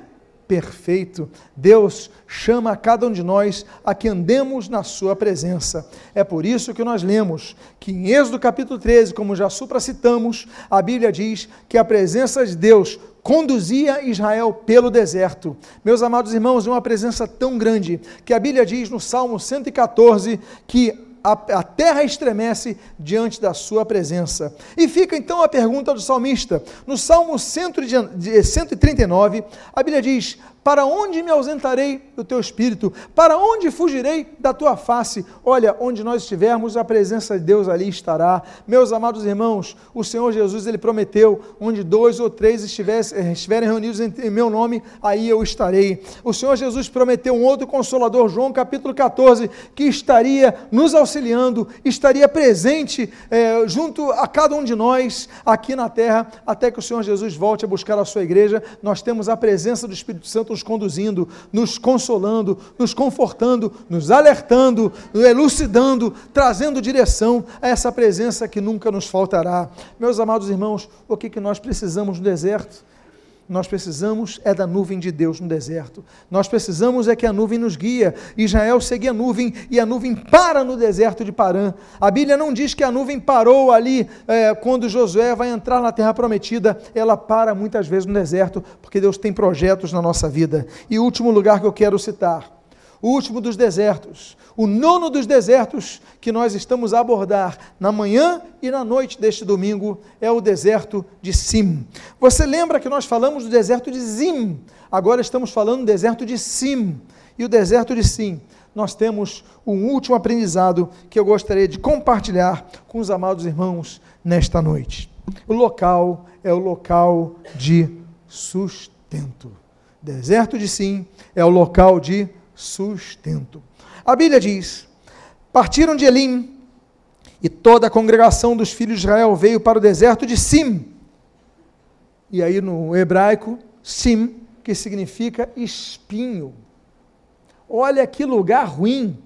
perfeito. Deus chama a cada um de nós a que andemos na sua presença. É por isso que nós lemos que em Êxodo capítulo 13, como já supracitamos, a Bíblia diz que a presença de Deus conduzia Israel pelo deserto. Meus amados irmãos, uma presença tão grande que a Bíblia diz no Salmo 114 que a, a, terra estremece diante da sua presença. E fica então a pergunta do salmista. No Salmo 139, a Bíblia diz: para onde me ausentarei do teu espírito? Para onde fugirei da tua face? Olha, onde nós estivermos, a presença de Deus ali estará. Meus amados irmãos, o Senhor Jesus ele prometeu: onde dois ou três estiverem reunidos em meu nome, aí eu estarei. O Senhor Jesus prometeu um outro consolador, João capítulo 14, que estaria nos auxiliando, estaria presente é, junto a cada um de nós aqui na terra, até que o Senhor Jesus volte a buscar a sua igreja. Nós temos a presença do Espírito Santo nos conduzindo, nos consolando, nos confortando, nos alertando, elucidando, trazendo direção a essa presença que nunca nos faltará. Meus amados irmãos, o que, que nós precisamos no deserto? Nós precisamos é da nuvem de Deus no deserto. Nós precisamos é que a nuvem nos guia. Israel seguia a nuvem e a nuvem para no deserto de Parã. A Bíblia não diz que a nuvem parou ali é, quando Josué vai entrar na terra prometida. Ela para muitas vezes no deserto, porque Deus tem projetos na nossa vida. E o último lugar que eu quero citar o último dos desertos, o nono dos desertos que nós estamos a abordar na manhã e na noite deste domingo é o deserto de Sim. Você lembra que nós falamos do deserto de Zim? Agora estamos falando do deserto de Sim. E o deserto de Sim, nós temos um último aprendizado que eu gostaria de compartilhar com os amados irmãos nesta noite. O local é o local de sustento. Deserto de Sim é o local de sustento. A Bíblia diz: Partiram de Elim, e toda a congregação dos filhos de Israel veio para o deserto de Sim. E aí no hebraico, Sim, que significa espinho. Olha que lugar ruim.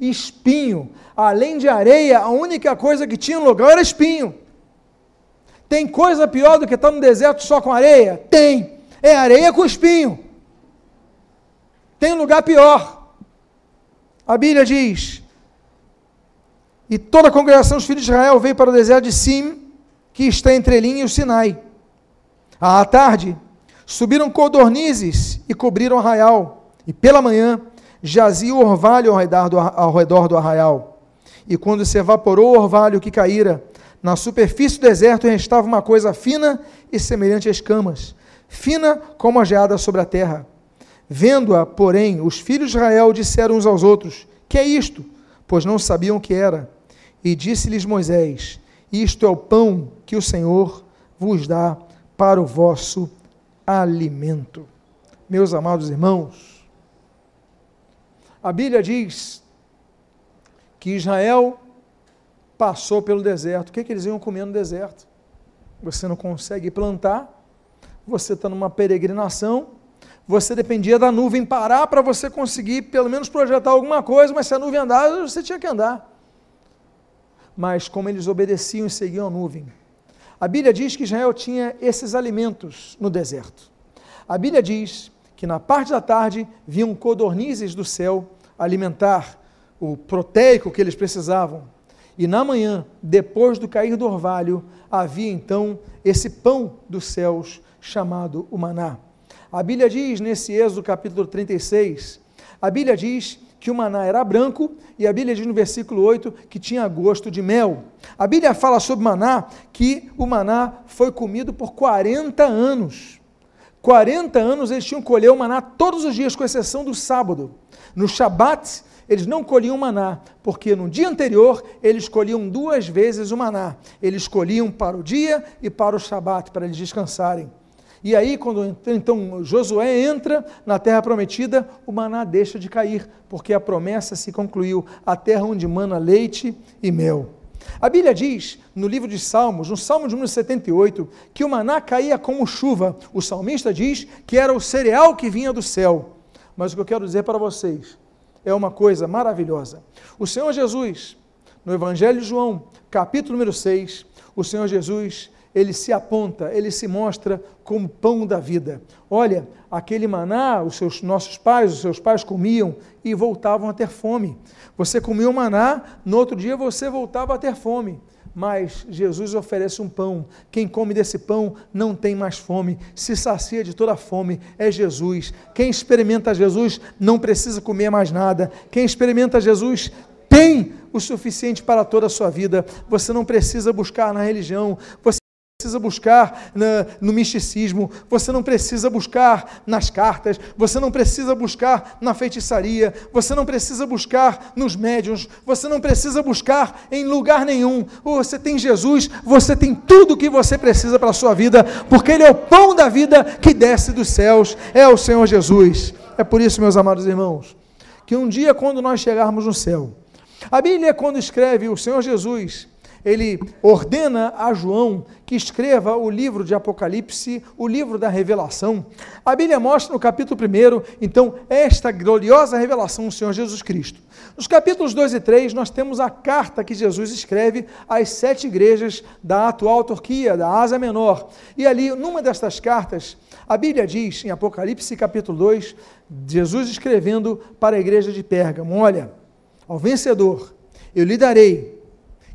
Espinho. Além de areia, a única coisa que tinha no lugar era espinho. Tem coisa pior do que estar no deserto só com areia? Tem. É areia com espinho. Tem lugar pior. A Bíblia diz: E toda a congregação dos filhos de Israel veio para o deserto de Sim, que está entre Elim e o Sinai. À tarde, subiram codornizes e cobriram o arraial, e pela manhã jazia o orvalho ao redor, do, ao redor do arraial. E quando se evaporou o orvalho que caíra, na superfície do deserto restava uma coisa fina e semelhante a escamas, fina como a geada sobre a terra. Vendo-a, porém, os filhos de Israel disseram uns aos outros: Que é isto? Pois não sabiam o que era. E disse-lhes Moisés: Isto é o pão que o Senhor vos dá para o vosso alimento. Meus amados irmãos, a Bíblia diz que Israel passou pelo deserto. O que, é que eles iam comer no deserto? Você não consegue plantar, você está numa peregrinação, você dependia da nuvem parar para você conseguir pelo menos projetar alguma coisa, mas se a nuvem andava, você tinha que andar. Mas como eles obedeciam e seguiam a nuvem. A Bíblia diz que Israel tinha esses alimentos no deserto. A Bíblia diz que na parte da tarde vinham codornizes do céu alimentar o proteico que eles precisavam. E na manhã, depois do cair do orvalho, havia então esse pão dos céus chamado o maná. A Bíblia diz nesse Êxodo capítulo 36, a Bíblia diz que o maná era branco e a Bíblia diz no versículo 8 que tinha gosto de mel. A Bíblia fala sobre maná que o maná foi comido por 40 anos. 40 anos eles tinham que colher o maná todos os dias, com exceção do sábado. No Shabat, eles não colhiam maná, porque no dia anterior eles colhiam duas vezes o maná. Eles colhiam para o dia e para o Shabat, para eles descansarem. E aí, quando então Josué entra na terra prometida, o maná deixa de cair, porque a promessa se concluiu a terra onde mana leite e mel. A Bíblia diz, no livro de Salmos, no Salmo de número 78, que o maná caía como chuva. O salmista diz que era o cereal que vinha do céu. Mas o que eu quero dizer para vocês é uma coisa maravilhosa. O Senhor Jesus, no Evangelho de João, capítulo número 6, o Senhor Jesus, ele se aponta, ele se mostra como pão da vida. Olha, aquele maná, os seus nossos pais, os seus pais comiam e voltavam a ter fome. Você comia o maná, no outro dia você voltava a ter fome. Mas Jesus oferece um pão. Quem come desse pão não tem mais fome, se sacia de toda a fome. É Jesus. Quem experimenta Jesus não precisa comer mais nada. Quem experimenta Jesus tem o suficiente para toda a sua vida. Você não precisa buscar na religião. Você precisa buscar na, no misticismo, você não precisa buscar nas cartas, você não precisa buscar na feitiçaria, você não precisa buscar nos médiuns, você não precisa buscar em lugar nenhum. Você tem Jesus, você tem tudo o que você precisa para a sua vida, porque Ele é o pão da vida que desce dos céus, é o Senhor Jesus. É por isso, meus amados irmãos, que um dia, quando nós chegarmos no céu, a Bíblia, quando escreve o Senhor Jesus, ele ordena a João que escreva o livro de Apocalipse, o livro da revelação. A Bíblia mostra no capítulo 1, então, esta gloriosa revelação do Senhor Jesus Cristo. Nos capítulos 2 e 3, nós temos a carta que Jesus escreve às sete igrejas da atual Turquia, da Ásia Menor. E ali, numa destas cartas, a Bíblia diz, em Apocalipse capítulo 2, Jesus escrevendo para a igreja de Pérgamo: Olha, ao vencedor, eu lhe darei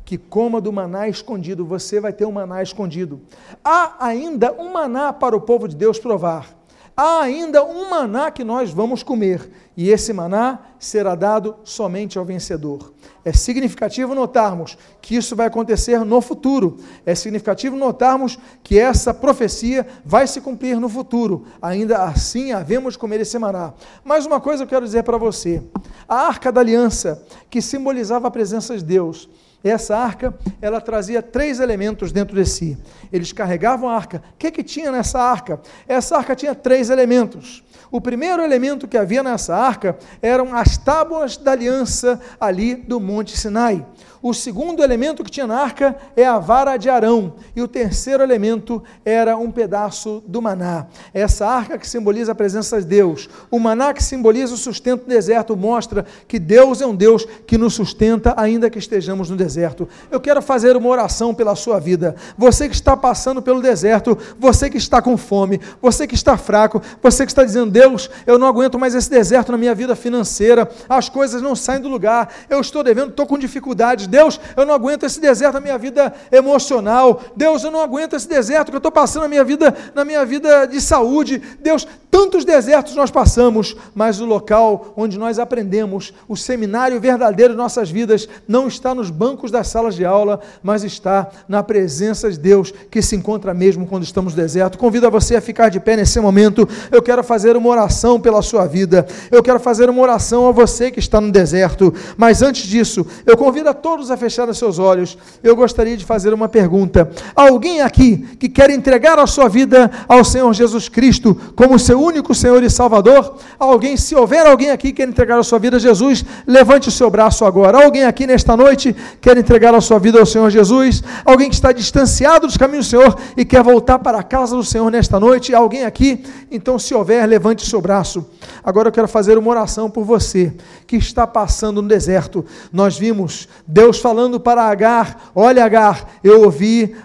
que coma do maná escondido, você vai ter um maná escondido. Há ainda um maná para o povo de Deus provar. Há ainda um maná que nós vamos comer, e esse maná será dado somente ao vencedor. É significativo notarmos que isso vai acontecer no futuro. É significativo notarmos que essa profecia vai se cumprir no futuro. Ainda assim, havemos de comer esse maná. Mas uma coisa eu quero dizer para você: a arca da aliança, que simbolizava a presença de Deus, essa arca, ela trazia três elementos dentro de si. Eles carregavam a arca. O que, que tinha nessa arca? Essa arca tinha três elementos. O primeiro elemento que havia nessa arca eram as tábuas da aliança ali do Monte Sinai. O segundo elemento que tinha na arca é a vara de Arão. E o terceiro elemento era um pedaço do maná. Essa arca que simboliza a presença de Deus. O maná que simboliza o sustento do deserto mostra que Deus é um Deus que nos sustenta ainda que estejamos no deserto. Eu quero fazer uma oração pela sua vida. Você que está passando pelo deserto, você que está com fome, você que está fraco, você que está dizendo: Deus, eu não aguento mais esse deserto na minha vida financeira, as coisas não saem do lugar, eu estou devendo, estou com dificuldades Deus, eu não aguento esse deserto na minha vida emocional. Deus, eu não aguento esse deserto que eu estou passando na minha vida, na minha vida de saúde. Deus, tantos desertos nós passamos, mas o local onde nós aprendemos, o seminário verdadeiro de nossas vidas, não está nos bancos das salas de aula, mas está na presença de Deus, que se encontra mesmo quando estamos no deserto. Convido a você a ficar de pé nesse momento. Eu quero fazer uma oração pela sua vida. Eu quero fazer uma oração a você que está no deserto. Mas antes disso, eu convido a todos todos a fechar os seus olhos, eu gostaria de fazer uma pergunta. Alguém aqui que quer entregar a sua vida ao Senhor Jesus Cristo como seu único Senhor e Salvador? Alguém, se houver alguém aqui que quer entregar a sua vida a Jesus, levante o seu braço agora. Alguém aqui nesta noite quer entregar a sua vida ao Senhor Jesus? Alguém que está distanciado dos caminhos do Senhor e quer voltar para a casa do Senhor nesta noite? Alguém aqui? Então, se houver, levante o seu braço. Agora eu quero fazer uma oração por você que está passando no deserto. Nós vimos Deus Deus falando para Agar: Olha, Agar, eu ouvi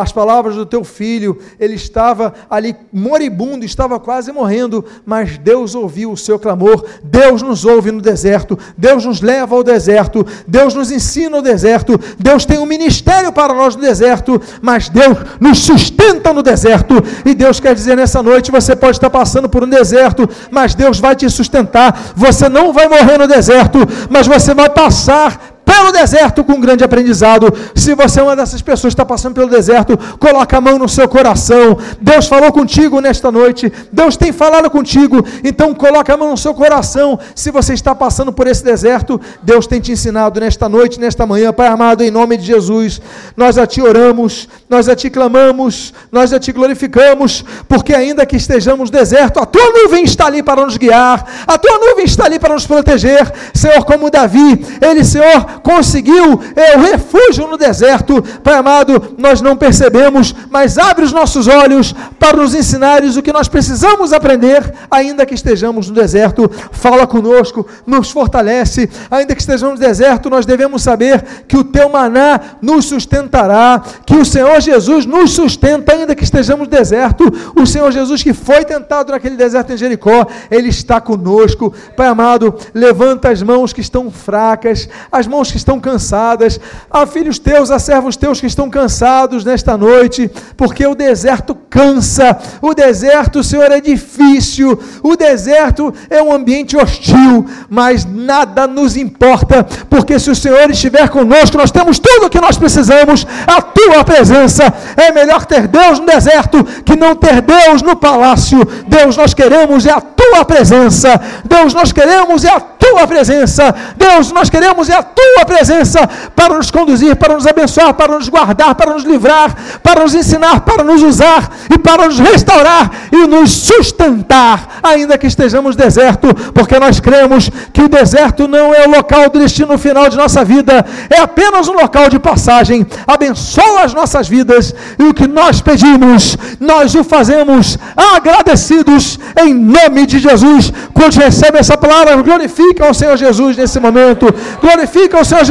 as palavras do teu filho, ele estava ali moribundo, estava quase morrendo, mas Deus ouviu o seu clamor. Deus nos ouve no deserto, Deus nos leva ao deserto, Deus nos ensina no deserto, Deus tem um ministério para nós no deserto, mas Deus nos sustenta no deserto. E Deus quer dizer nessa noite: você pode estar passando por um deserto, mas Deus vai te sustentar. Você não vai morrer no deserto, mas você vai passar pelo deserto com um grande aprendizado. Se você é uma dessas pessoas que está passando pelo deserto, coloca a mão no seu coração. Deus falou contigo nesta noite. Deus tem falado contigo. Então coloca a mão no seu coração. Se você está passando por esse deserto, Deus tem te ensinado nesta noite, nesta manhã, Pai amado, em nome de Jesus. Nós a ti oramos, nós a ti clamamos, nós a ti glorificamos, porque ainda que estejamos deserto, a tua nuvem está ali para nos guiar, a tua nuvem está ali para nos proteger. Senhor, como Davi, ele, Senhor, conseguiu é, o refúgio no deserto. Pai amado, nós não percebemos, mas abre os nossos olhos para nos ensinares o que nós precisamos aprender, ainda que estejamos no deserto. Fala conosco, nos fortalece. Ainda que estejamos no deserto, nós devemos saber que o teu maná nos sustentará, que o Senhor Jesus nos sustenta, ainda que estejamos no deserto. O Senhor Jesus que foi tentado naquele deserto em Jericó, ele está conosco. Pai amado, levanta as mãos que estão fracas, as mãos que estão cansadas. A filhos teus, a servos teus que estão cansados nesta noite, porque o deserto cansa. O deserto, Senhor, é difícil. O deserto é um ambiente hostil, mas nada nos importa, porque se o Senhor estiver conosco, nós temos tudo o que nós precisamos. A tua presença é melhor ter Deus no deserto que não ter Deus no palácio. Deus, nós queremos é a tua presença. Deus, nós queremos é a tua presença. Deus, nós queremos é a tua presença para nos conduzir, para nos abençoar, para nos guardar, para nos livrar, para nos ensinar, para nos usar e para nos restaurar e nos sustentar, ainda que estejamos deserto, porque nós cremos que o deserto não é o local do destino final de nossa vida, é apenas um local de passagem. Abençoa as nossas vidas e o que nós pedimos, nós o fazemos agradecidos em nome de Jesus. Quando recebe essa palavra, glorifica ao Senhor Jesus nesse momento, glorifica ao Senhor Jesus.